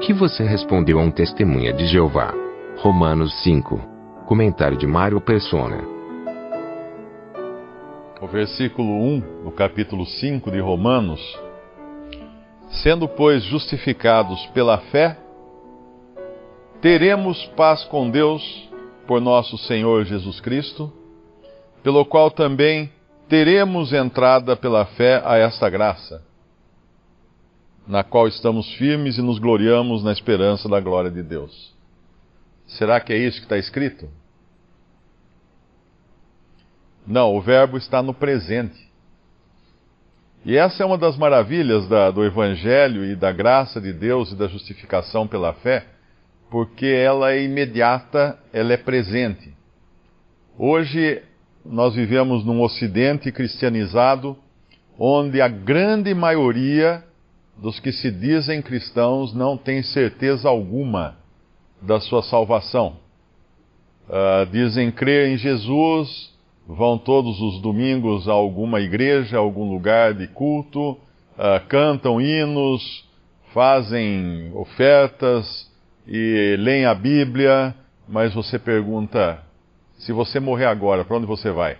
Que você respondeu a um testemunha de Jeová? Romanos 5. Comentário de Mário Persona. O versículo 1 do capítulo 5 de Romanos. Sendo, pois, justificados pela fé, teremos paz com Deus por nosso Senhor Jesus Cristo, pelo qual também teremos entrada pela fé a esta graça, na qual estamos firmes e nos gloriamos na esperança da glória de Deus. Será que é isso que está escrito? Não, o verbo está no presente. E essa é uma das maravilhas da, do Evangelho e da graça de Deus e da justificação pela fé, porque ela é imediata, ela é presente. Hoje nós vivemos num ocidente cristianizado onde a grande maioria dos que se dizem cristãos não tem certeza alguma da sua salvação. Uh, dizem crer em Jesus, vão todos os domingos a alguma igreja, a algum lugar de culto, uh, cantam hinos, fazem ofertas e leem a Bíblia, mas você pergunta: se você morrer agora, para onde você vai?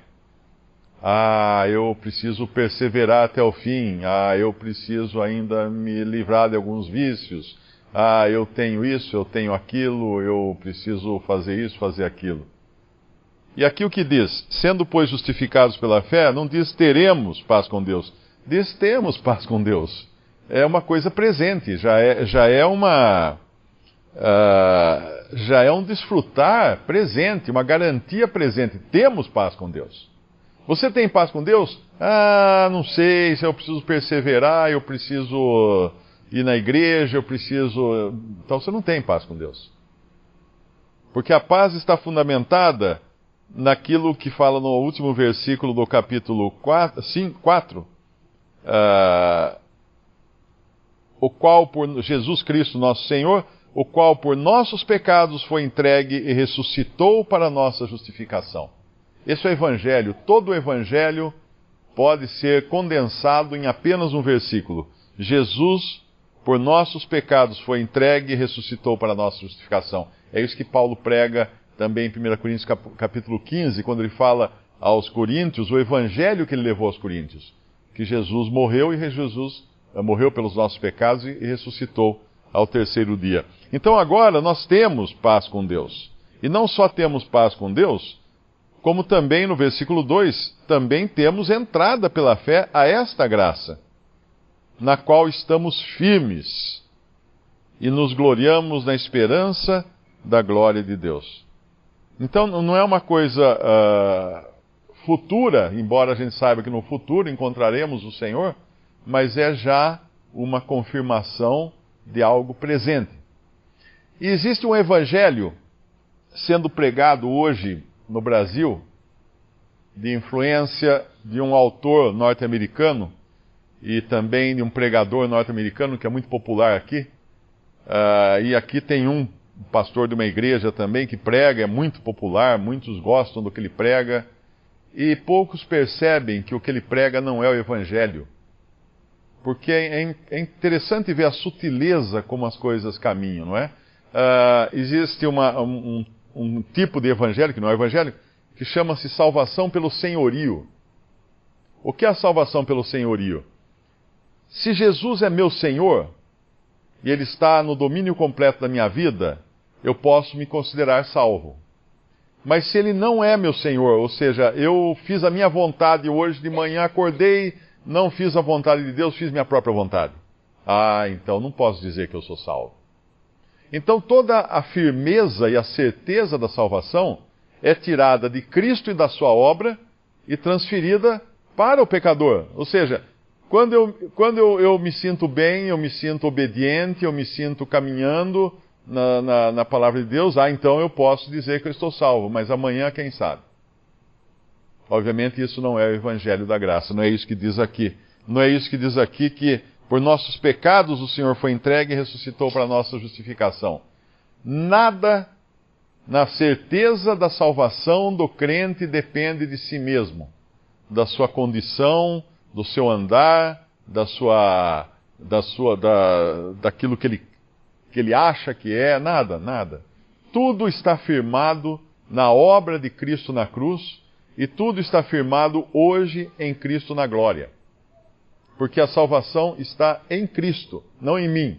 Ah, eu preciso perseverar até o fim. Ah, eu preciso ainda me livrar de alguns vícios. Ah, eu tenho isso, eu tenho aquilo, eu preciso fazer isso, fazer aquilo. E aqui o que diz? Sendo, pois, justificados pela fé, não diz teremos paz com Deus. Diz temos paz com Deus. É uma coisa presente, já é, já é uma. Uh, já é um desfrutar presente, uma garantia presente. Temos paz com Deus. Você tem paz com Deus? Ah, não sei se eu preciso perseverar, eu preciso ir na igreja, eu preciso. Então você não tem paz com Deus. Porque a paz está fundamentada naquilo que fala no último versículo do capítulo 4, 5, 4 uh, o qual por Jesus Cristo nosso Senhor, o qual por nossos pecados foi entregue e ressuscitou para nossa justificação. Esse é o Evangelho. Todo o Evangelho pode ser condensado em apenas um versículo. Jesus, por nossos pecados, foi entregue e ressuscitou para nossa justificação. É isso que Paulo prega também em 1 Coríntios capítulo 15, quando ele fala aos coríntios o evangelho que ele levou aos coríntios, que Jesus morreu e Jesus eh, morreu pelos nossos pecados e ressuscitou ao terceiro dia. Então agora nós temos paz com Deus. E não só temos paz com Deus, como também no versículo 2, também temos entrada pela fé a esta graça, na qual estamos firmes e nos gloriamos na esperança da glória de Deus. Então não é uma coisa uh, futura, embora a gente saiba que no futuro encontraremos o Senhor, mas é já uma confirmação de algo presente. E existe um evangelho sendo pregado hoje no Brasil, de influência de um autor norte-americano e também de um pregador norte-americano que é muito popular aqui. Uh, e aqui tem um pastor de uma igreja também que prega, é muito popular, muitos gostam do que ele prega, e poucos percebem que o que ele prega não é o evangelho. Porque é, é interessante ver a sutileza como as coisas caminham, não é? Uh, existe uma, um, um, tipo de evangelho, que não é evangelho, que chama-se salvação pelo senhorio. O que é a salvação pelo senhorio? Se Jesus é meu Senhor, e Ele está no domínio completo da minha vida, eu posso me considerar salvo. Mas se ele não é meu Senhor, ou seja, eu fiz a minha vontade hoje de manhã, acordei, não fiz a vontade de Deus, fiz minha própria vontade. Ah, então não posso dizer que eu sou salvo. Então toda a firmeza e a certeza da salvação é tirada de Cristo e da sua obra e transferida para o pecador. Ou seja, Quando, eu, quando eu, eu me sinto bem, eu me sinto obediente, eu me sinto caminhando na, na, na palavra de Deus, ah, então eu posso dizer que eu estou salvo, mas amanhã quem sabe? Obviamente isso não é o evangelho da graça, não é isso que diz aqui. Não é isso que diz aqui que por nossos pecados o Senhor foi entregue e ressuscitou para nossa justificação. Nada na certeza da salvação do crente depende de si mesmo, da sua condição, do seu andar, da sua, da sua, da, daquilo que ele, que ele acha que é, nada, nada. Tudo está firmado na obra de Cristo na cruz e tudo está firmado hoje em Cristo na glória. Porque a salvação está em Cristo, não em mim.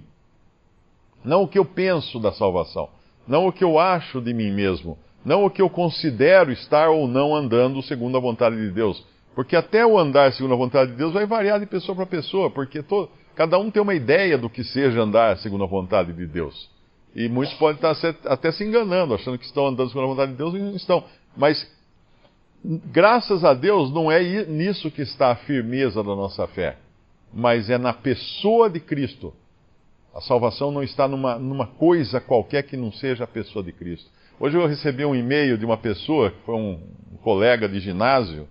Não o que eu penso da salvação, não o que eu acho de mim mesmo, não o que eu considero estar ou não andando segundo a vontade de Deus. Porque até o andar segundo a vontade de Deus vai variar de pessoa para pessoa, porque todo, cada um tem uma ideia do que seja andar segundo a vontade de Deus. E muitos podem estar até se enganando, achando que estão andando segundo a vontade de Deus e não estão. Mas graças a Deus, não é nisso que está a firmeza da nossa fé, mas é na pessoa de Cristo. A salvação não está numa, numa coisa qualquer que não seja a pessoa de Cristo. Hoje eu recebi um e-mail de uma pessoa, que foi um colega de ginásio,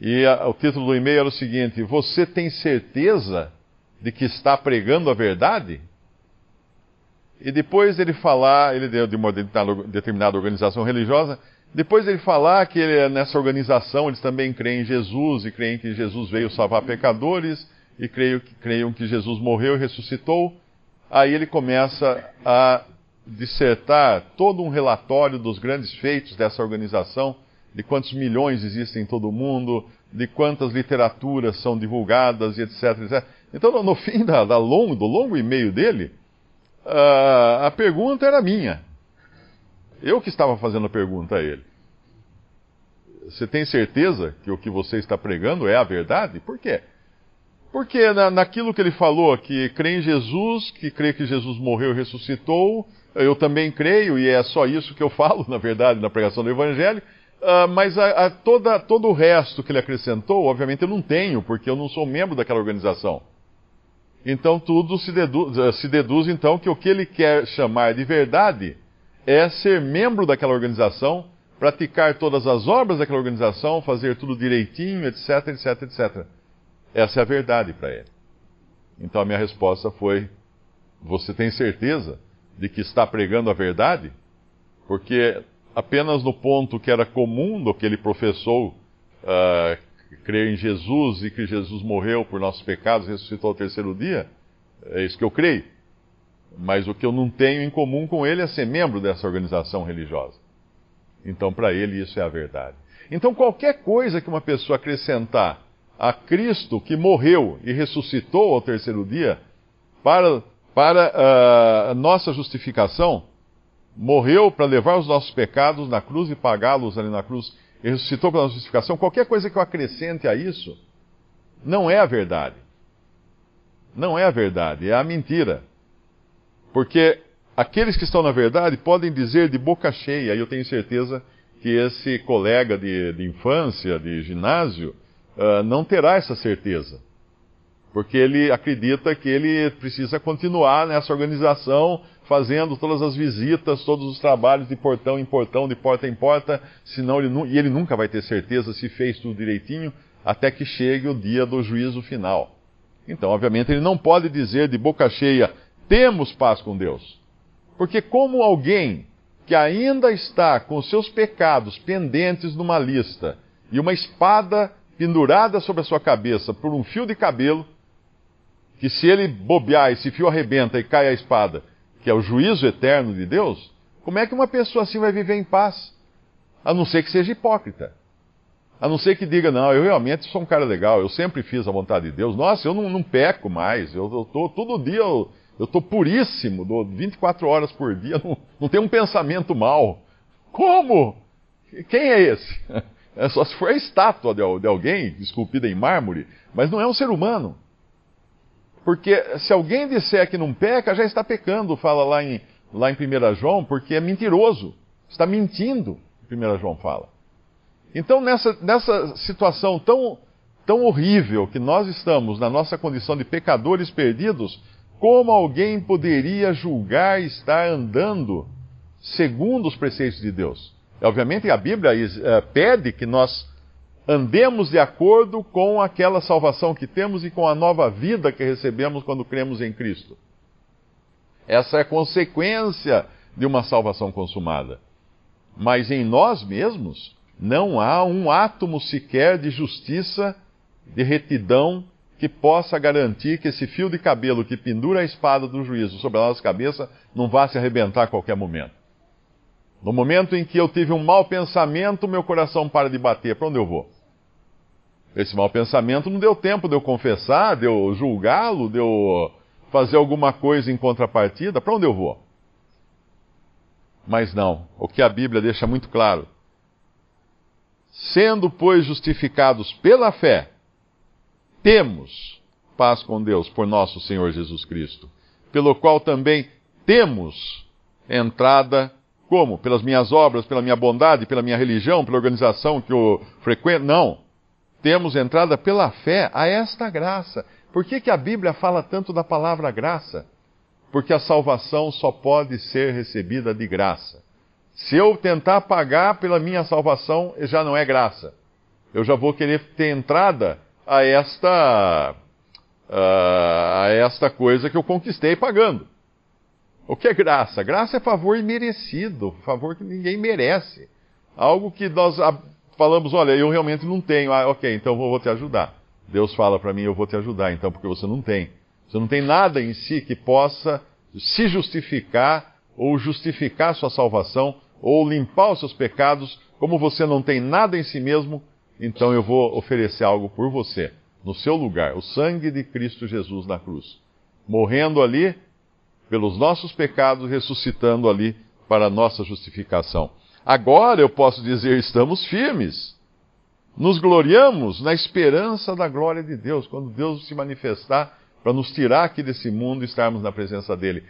e a, o título do e-mail era o seguinte: Você tem certeza de que está pregando a verdade? E depois ele falar, ele deu de uma determinada organização religiosa, depois ele falar que ele, nessa organização eles também creem em Jesus e creem que Jesus veio salvar pecadores e creio, creiam que Jesus morreu e ressuscitou, aí ele começa a dissertar todo um relatório dos grandes feitos dessa organização, de quantos milhões existem em todo o mundo, de quantas literaturas são divulgadas e etc. etc. Então, no fim da, da longo, do longo e-mail dele, uh, a pergunta era minha. Eu que estava fazendo a pergunta a ele. Você tem certeza que o que você está pregando é a verdade? Por quê? Porque na, naquilo que ele falou, que crê em Jesus, que crê que Jesus morreu e ressuscitou, eu também creio, e é só isso que eu falo, na verdade, na pregação do Evangelho, uh, mas a, a toda, todo o resto que ele acrescentou, obviamente eu não tenho, porque eu não sou membro daquela organização. Então tudo se deduz, se deduz então que o que ele quer chamar de verdade é ser membro daquela organização, praticar todas as obras daquela organização, fazer tudo direitinho, etc, etc, etc. Essa é a verdade para ele. Então a minha resposta foi: Você tem certeza de que está pregando a verdade? Porque apenas no ponto que era comum do que ele professou, uh, crer em Jesus e que Jesus morreu por nossos pecados e ressuscitou ao terceiro dia, é isso que eu creio. Mas o que eu não tenho em comum com ele é ser membro dessa organização religiosa. Então, para ele, isso é a verdade. Então, qualquer coisa que uma pessoa acrescentar a Cristo que morreu e ressuscitou ao terceiro dia, para, para uh, a nossa justificação, morreu para levar os nossos pecados na cruz e pagá-los ali na cruz, e ressuscitou para a nossa justificação, qualquer coisa que eu acrescente a isso, não é a verdade. Não é a verdade, é a mentira. Porque aqueles que estão na verdade podem dizer de boca cheia, e eu tenho certeza que esse colega de, de infância, de ginásio, não terá essa certeza. Porque ele acredita que ele precisa continuar nessa organização, fazendo todas as visitas, todos os trabalhos de portão em portão, de porta em porta, senão ele, e ele nunca vai ter certeza se fez tudo direitinho, até que chegue o dia do juízo final. Então, obviamente, ele não pode dizer de boca cheia, temos paz com Deus. Porque, como alguém que ainda está com seus pecados pendentes numa lista e uma espada pendurada sobre a sua cabeça por um fio de cabelo, que se ele bobear, esse fio arrebenta e cai a espada, que é o juízo eterno de Deus, como é que uma pessoa assim vai viver em paz? A não ser que seja hipócrita. A não ser que diga, não, eu realmente sou um cara legal, eu sempre fiz a vontade de Deus. Nossa, eu não, não peco mais, eu, eu tô, todo dia eu, eu tô puríssimo, dou 24 horas por dia, não, não tenho um pensamento mal. Como? Quem é esse? É só se for a estátua de, de alguém esculpida em mármore, mas não é um ser humano. Porque se alguém disser que não peca, já está pecando, fala lá em, lá em 1 João, porque é mentiroso. Está mentindo, 1 João fala. Então, nessa, nessa situação tão, tão horrível que nós estamos na nossa condição de pecadores perdidos, como alguém poderia julgar estar andando segundo os preceitos de Deus? Obviamente a Bíblia uh, pede que nós andemos de acordo com aquela salvação que temos e com a nova vida que recebemos quando cremos em Cristo. Essa é consequência de uma salvação consumada. Mas em nós mesmos não há um átomo sequer de justiça, de retidão, que possa garantir que esse fio de cabelo que pendura a espada do juízo sobre a nossa cabeça não vá se arrebentar a qualquer momento. No momento em que eu tive um mau pensamento, meu coração para de bater. Para onde eu vou? Esse mau pensamento não deu tempo de eu confessar, de eu julgá-lo, de eu fazer alguma coisa em contrapartida. Para onde eu vou? Mas não, o que a Bíblia deixa muito claro. Sendo, pois, justificados pela fé, temos paz com Deus por nosso Senhor Jesus Cristo, pelo qual também temos entrada, como? Pelas minhas obras, pela minha bondade, pela minha religião, pela organização que eu frequento? Não. Temos entrada pela fé a esta graça. Por que, que a Bíblia fala tanto da palavra graça? porque a salvação só pode ser recebida de graça. Se eu tentar pagar pela minha salvação, já não é graça. Eu já vou querer ter entrada a esta, a esta coisa que eu conquistei pagando. O que é graça? Graça é favor imerecido, favor que ninguém merece. Algo que nós falamos, olha, eu realmente não tenho. Ah, ok, então eu vou te ajudar. Deus fala para mim, eu vou te ajudar, então, porque você não tem. Você não tem nada em si que possa se justificar ou justificar sua salvação ou limpar os seus pecados. Como você não tem nada em si mesmo, então eu vou oferecer algo por você, no seu lugar, o sangue de Cristo Jesus na cruz. Morrendo ali pelos nossos pecados, ressuscitando ali para a nossa justificação. Agora eu posso dizer, estamos firmes. Nos gloriamos na esperança da glória de Deus, quando Deus se manifestar para nos tirar aqui desse mundo e estarmos na presença dele.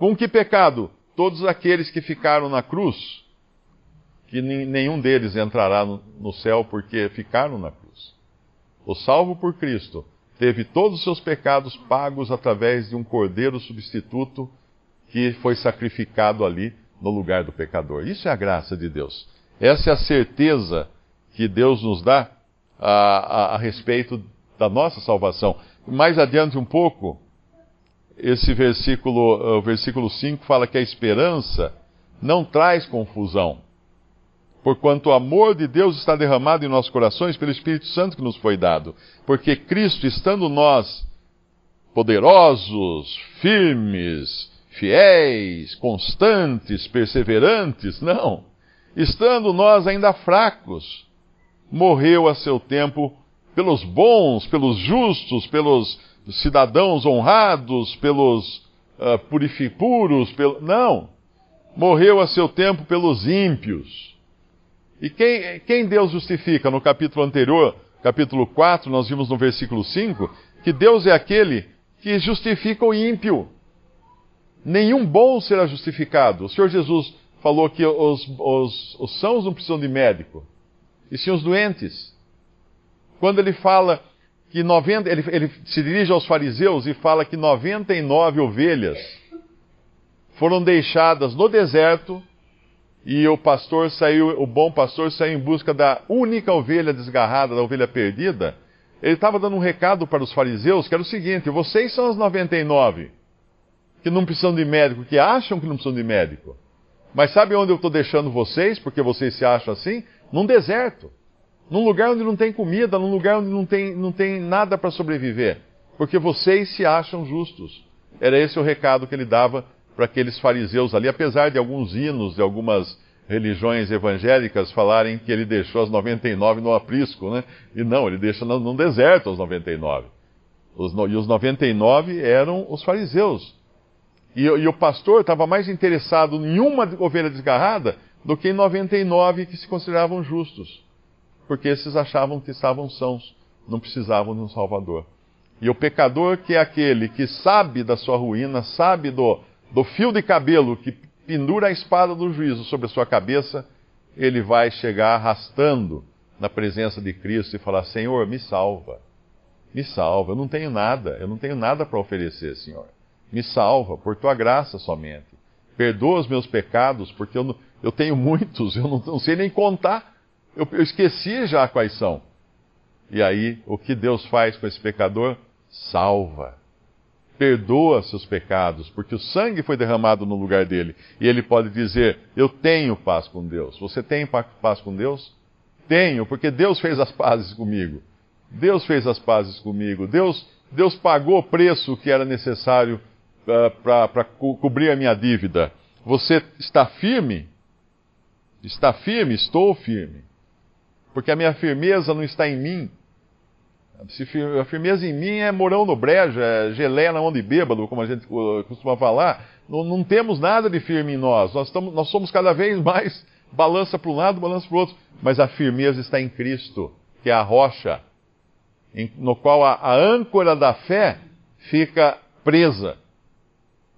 Com que pecado? Todos aqueles que ficaram na cruz, que nenhum deles entrará no céu porque ficaram na cruz. O salvo por Cristo teve todos os seus pecados pagos através de um cordeiro substituto que foi sacrificado ali no lugar do pecador. Isso é a graça de Deus. Essa é a certeza que Deus nos dá a, a, a respeito da nossa salvação. Mais adiante um pouco, esse versículo, o versículo 5 fala que a esperança não traz confusão, porquanto o amor de Deus está derramado em nossos corações pelo Espírito Santo que nos foi dado. Porque Cristo, estando nós poderosos, firmes, fiéis, constantes, perseverantes, não. Estando nós ainda fracos, morreu a seu tempo pelos bons, pelos justos, pelos cidadãos honrados, pelos uh, pelo... não. Morreu a seu tempo pelos ímpios. E quem, quem Deus justifica? No capítulo anterior, capítulo 4, nós vimos no versículo 5, que Deus é aquele que justifica o ímpio. Nenhum bom será justificado. O Senhor Jesus falou que os, os, os sãos não precisam de médico, e sim os doentes. Quando ele fala que 90, ele, ele se dirige aos fariseus e fala que 99 ovelhas foram deixadas no deserto e o pastor saiu, o bom pastor saiu em busca da única ovelha desgarrada, da ovelha perdida. Ele estava dando um recado para os fariseus que era o seguinte: vocês são as 99 que não precisam de médico, que acham que não precisam de médico. Mas sabe onde eu estou deixando vocês, porque vocês se acham assim? Num deserto. Num lugar onde não tem comida, num lugar onde não tem, não tem nada para sobreviver. Porque vocês se acham justos. Era esse o recado que ele dava para aqueles fariseus ali, apesar de alguns hinos de algumas religiões evangélicas falarem que ele deixou as 99 no aprisco, né? E não, ele deixa num deserto as 99. Os, e os 99 eram os fariseus. E, e o pastor estava mais interessado em uma ovelha desgarrada do que em 99 que se consideravam justos porque esses achavam que estavam sãos, não precisavam de um Salvador. E o pecador, que é aquele que sabe da sua ruína, sabe do, do fio de cabelo que pendura a espada do juízo sobre a sua cabeça, ele vai chegar arrastando na presença de Cristo e falar: Senhor, me salva. Me salva. Eu não tenho nada, eu não tenho nada para oferecer, Senhor. Me salva, por tua graça somente. Perdoa os meus pecados, porque eu, não, eu tenho muitos, eu não, não sei nem contar. Eu, eu esqueci já quais são. E aí, o que Deus faz com esse pecador? Salva. Perdoa seus pecados, porque o sangue foi derramado no lugar dele. E ele pode dizer: Eu tenho paz com Deus. Você tem paz com Deus? Tenho, porque Deus fez as pazes comigo. Deus fez as pazes comigo. Deus, Deus pagou o preço que era necessário uh, para co cobrir a minha dívida. Você está firme? Está firme? Estou firme. Porque a minha firmeza não está em mim, a firmeza em mim é morão no brejo, é gelé na mão de bêbado, como a gente costuma falar. Não, não temos nada de firme em nós. Nós, nós somos cada vez mais balança para um lado, balança para o outro. Mas a firmeza está em Cristo, que é a rocha, em, no qual a, a âncora da fé fica presa,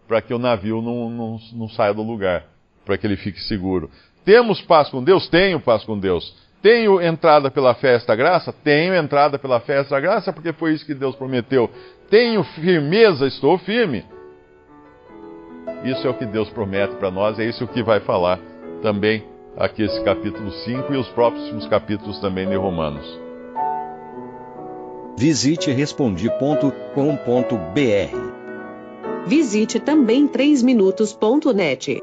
para que o navio não, não, não saia do lugar, para que ele fique seguro. Temos paz com Deus? Tenho paz com Deus. Tenho entrada pela festa graça? Tenho entrada pela festa graça, porque foi isso que Deus prometeu. Tenho firmeza, estou firme. Isso é o que Deus promete para nós, é isso que vai falar também aqui esse capítulo 5 e os próximos capítulos também de Romanos. Visite respondi.com.br. Visite também 3minutos.net.